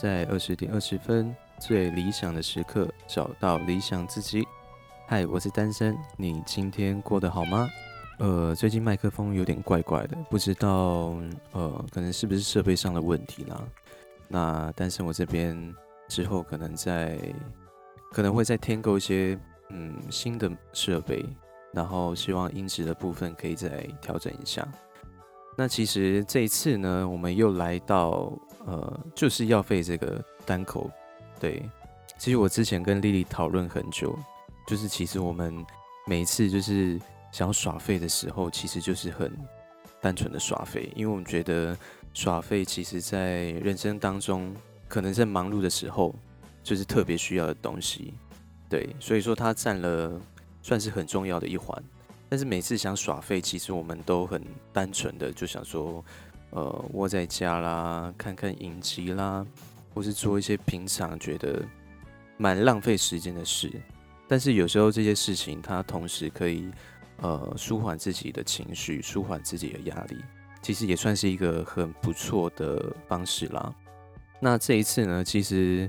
在二十点二十分，最理想的时刻，找到理想自己。嗨，我是单身，你今天过得好吗？呃，最近麦克风有点怪怪的，不知道呃，可能是不是设备上的问题啦。那单身我这边之后可能在可能会再添购一些嗯新的设备，然后希望音质的部分可以再调整一下。那其实这一次呢，我们又来到呃，就是要费这个单口。对，其实我之前跟丽丽讨论很久，就是其实我们每一次就是想要耍废的时候，其实就是很单纯的耍废，因为我们觉得耍废其实在人生当中，可能在忙碌的时候，就是特别需要的东西。对，所以说它占了算是很重要的一环。但是每次想耍废，其实我们都很单纯的就想说，呃，窝在家啦，看看影集啦，或是做一些平常觉得蛮浪费时间的事。但是有时候这些事情，它同时可以呃舒缓自己的情绪，舒缓自己的压力，其实也算是一个很不错的方式啦。那这一次呢，其实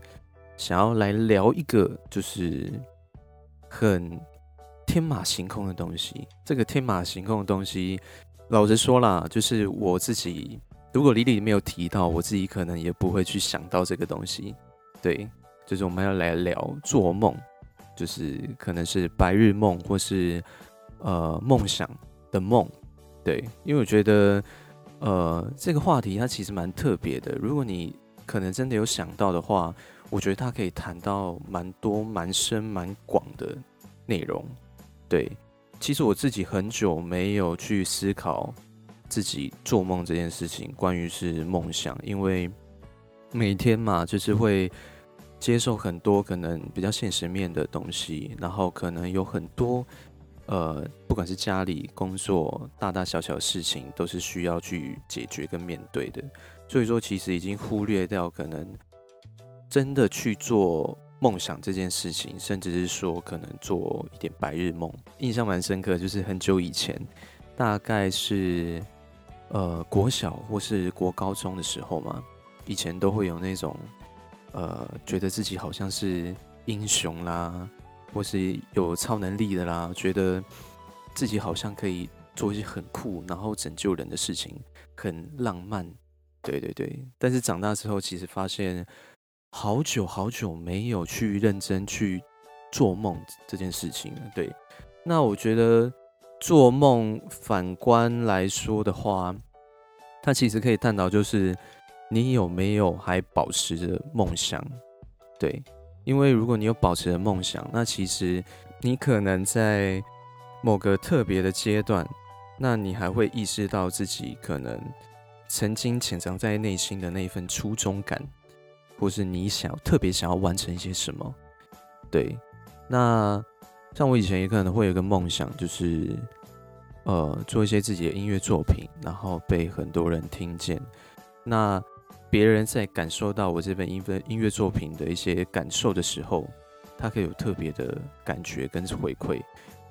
想要来聊一个，就是很。天马行空的东西，这个天马行空的东西，老实说啦，就是我自己，如果李李没有提到，我自己可能也不会去想到这个东西。对，就是我们要来聊做梦，就是可能是白日梦，或是呃梦想的梦。对，因为我觉得呃这个话题它其实蛮特别的。如果你可能真的有想到的话，我觉得它可以谈到蛮多、蛮深、蛮广的内容。对，其实我自己很久没有去思考自己做梦这件事情，关于是梦想，因为每天嘛，就是会接受很多可能比较现实面的东西，然后可能有很多呃，不管是家里工作大大小小的事情，都是需要去解决跟面对的，所以说其实已经忽略掉可能真的去做。梦想这件事情，甚至是说可能做一点白日梦，印象蛮深刻。就是很久以前，大概是呃国小或是国高中的时候嘛，以前都会有那种呃觉得自己好像是英雄啦，或是有超能力的啦，觉得自己好像可以做一些很酷，然后拯救人的事情，很浪漫。对对对，但是长大之后，其实发现。好久好久没有去认真去做梦这件事情了。对，那我觉得做梦反观来说的话，它其实可以探讨，就是你有没有还保持着梦想？对，因为如果你有保持着梦想，那其实你可能在某个特别的阶段，那你还会意识到自己可能曾经潜藏在内心的那份初衷感。或是你想特别想要完成一些什么？对，那像我以前也可能会有个梦想，就是呃做一些自己的音乐作品，然后被很多人听见。那别人在感受到我这份音乐音乐作品的一些感受的时候，他可以有特别的感觉跟回馈。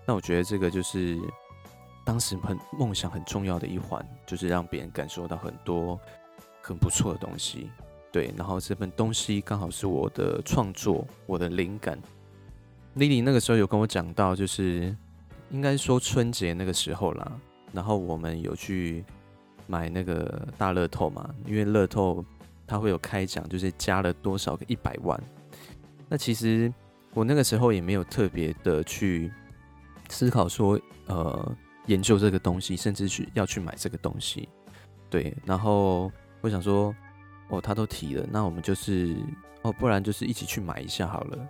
那我觉得这个就是当时很梦想很重要的一环，就是让别人感受到很多很不错的东西。对，然后这份东西刚好是我的创作，我的灵感。莉莉那个时候有跟我讲到，就是应该说春节那个时候啦，然后我们有去买那个大乐透嘛，因为乐透它会有开奖，就是加了多少个一百万。那其实我那个时候也没有特别的去思考说，呃，研究这个东西，甚至去要去买这个东西。对，然后我想说。哦，他都提了，那我们就是哦，不然就是一起去买一下好了，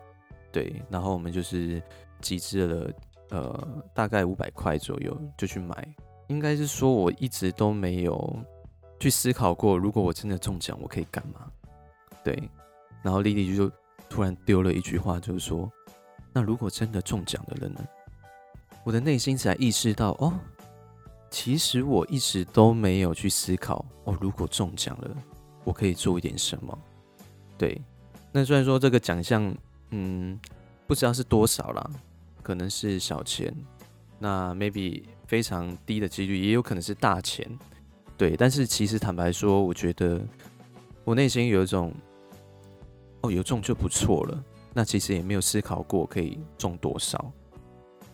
对，然后我们就是集资了，呃，大概五百块左右就去买。应该是说我一直都没有去思考过，如果我真的中奖，我可以干嘛？对，然后莉莉就突然丢了一句话，就是说，那如果真的中奖的人呢？我的内心才意识到，哦，其实我一直都没有去思考，哦，如果中奖了。我可以做一点什么？对，那虽然说这个奖项，嗯，不知道是多少啦，可能是小钱，那 maybe 非常低的几率，也有可能是大钱，对。但是其实坦白说，我觉得我内心有一种哦，有中就不错了。那其实也没有思考过可以中多少。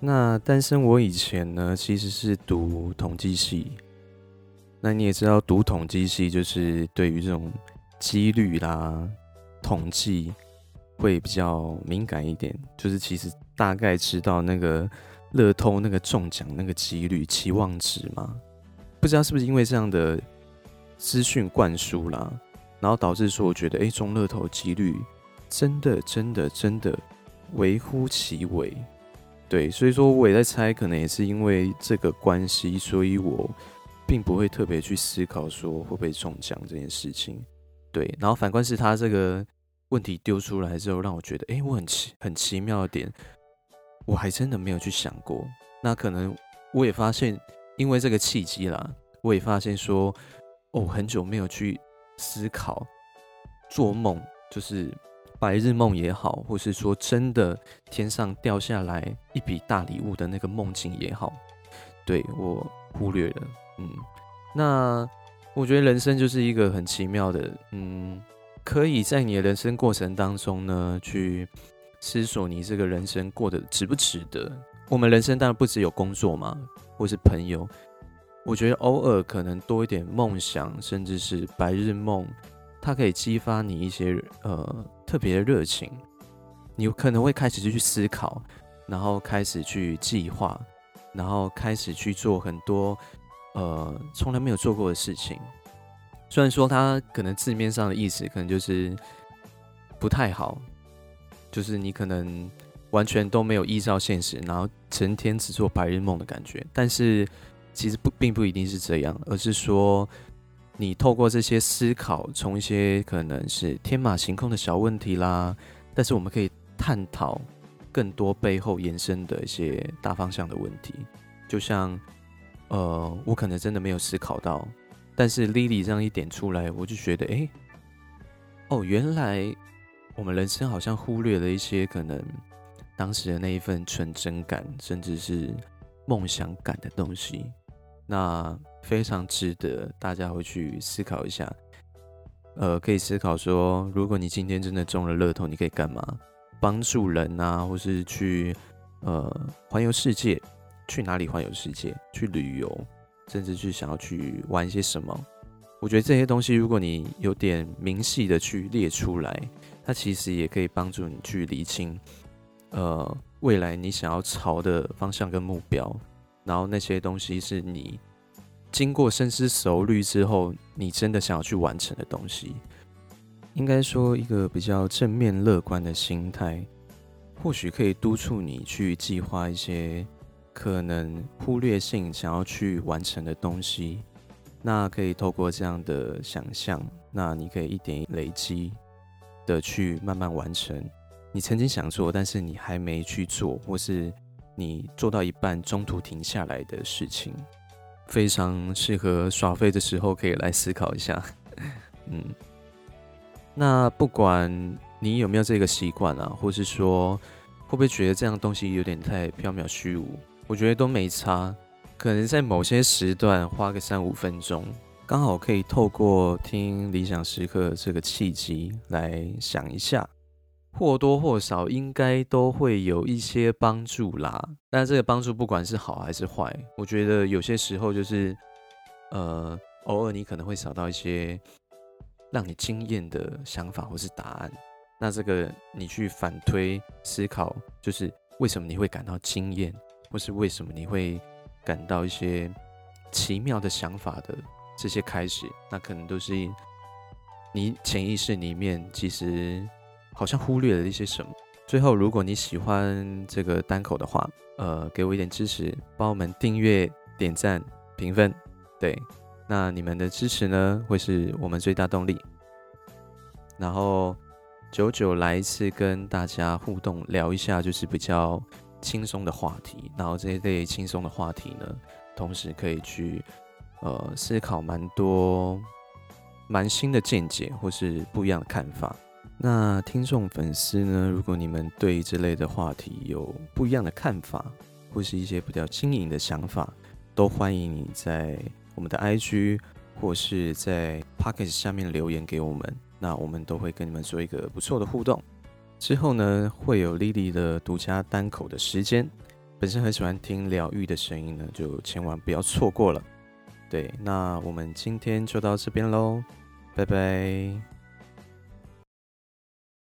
那单身我以前呢，其实是读统计系。那你也知道，读统计系就是对于这种几率啦、统计会比较敏感一点。就是其实大概知道那个乐透那个中奖那个几率期望值嘛。不知道是不是因为这样的资讯灌输啦，然后导致说我觉得，哎，中乐透几率真的真的真的微乎其微。对，所以说我也在猜，可能也是因为这个关系，所以我。并不会特别去思考说会不会中奖这件事情，对。然后反观是他这个问题丢出来之后，让我觉得，哎，我很奇很奇妙的点，我还真的没有去想过。那可能我也发现，因为这个契机啦，我也发现说，哦，很久没有去思考做梦，就是白日梦也好，或是说真的天上掉下来一笔大礼物的那个梦境也好，对，我忽略了。嗯，那我觉得人生就是一个很奇妙的，嗯，可以在你的人生过程当中呢，去思索你这个人生过得值不值得。我们人生当然不只有工作嘛，或是朋友。我觉得偶尔可能多一点梦想，甚至是白日梦，它可以激发你一些呃特别的热情。你可能会开始去思考，然后开始去计划，然后开始去做很多。呃，从来没有做过的事情，虽然说它可能字面上的意思可能就是不太好，就是你可能完全都没有依照现实，然后成天只做白日梦的感觉。但是其实不并不一定是这样，而是说你透过这些思考，从一些可能是天马行空的小问题啦，但是我们可以探讨更多背后延伸的一些大方向的问题，就像。呃，我可能真的没有思考到，但是 Lily 这样一点出来，我就觉得，哎，哦，原来我们人生好像忽略了一些可能当时的那一份纯真感，甚至是梦想感的东西，那非常值得大家会去思考一下。呃，可以思考说，如果你今天真的中了乐透，你可以干嘛？帮助人啊，或是去呃环游世界。去哪里环游世界？去旅游，甚至去想要去玩一些什么？我觉得这些东西，如果你有点明细的去列出来，它其实也可以帮助你去理清，呃，未来你想要朝的方向跟目标。然后那些东西是你经过深思熟虑之后，你真的想要去完成的东西。应该说，一个比较正面乐观的心态，或许可以督促你去计划一些。可能忽略性想要去完成的东西，那可以透过这样的想象，那你可以一点累积的去慢慢完成你曾经想做，但是你还没去做，或是你做到一半中途停下来的事情，非常适合耍废的时候可以来思考一下。嗯，那不管你有没有这个习惯啊，或是说会不会觉得这样东西有点太缥缈虚无？我觉得都没差，可能在某些时段花个三五分钟，刚好可以透过听理想时刻这个契机来想一下，或多或少应该都会有一些帮助啦。但这个帮助不管是好还是坏，我觉得有些时候就是，呃，偶尔你可能会找到一些让你惊艳的想法或是答案。那这个你去反推思考，就是为什么你会感到惊艳？或是为什么你会感到一些奇妙的想法的这些开始，那可能都是你潜意识里面其实好像忽略了一些什么。最后，如果你喜欢这个单口的话，呃，给我一点支持，帮我们订阅、点赞、评分，对，那你们的支持呢，会是我们最大动力。然后久久来一次跟大家互动聊一下，就是比较。轻松的话题，然后这一类轻松的话题呢，同时可以去呃思考蛮多蛮新的见解或是不一样的看法。那听众粉丝呢，如果你们对这类的话题有不一样的看法，或是一些比较新颖的想法，都欢迎你在我们的 IG 或是在 Podcast 下面留言给我们。那我们都会跟你们做一个不错的互动。之后呢，会有 Lily 的独家单口的时间。本身很喜欢听疗愈的声音呢，就千万不要错过了。对，那我们今天就到这边喽，拜拜。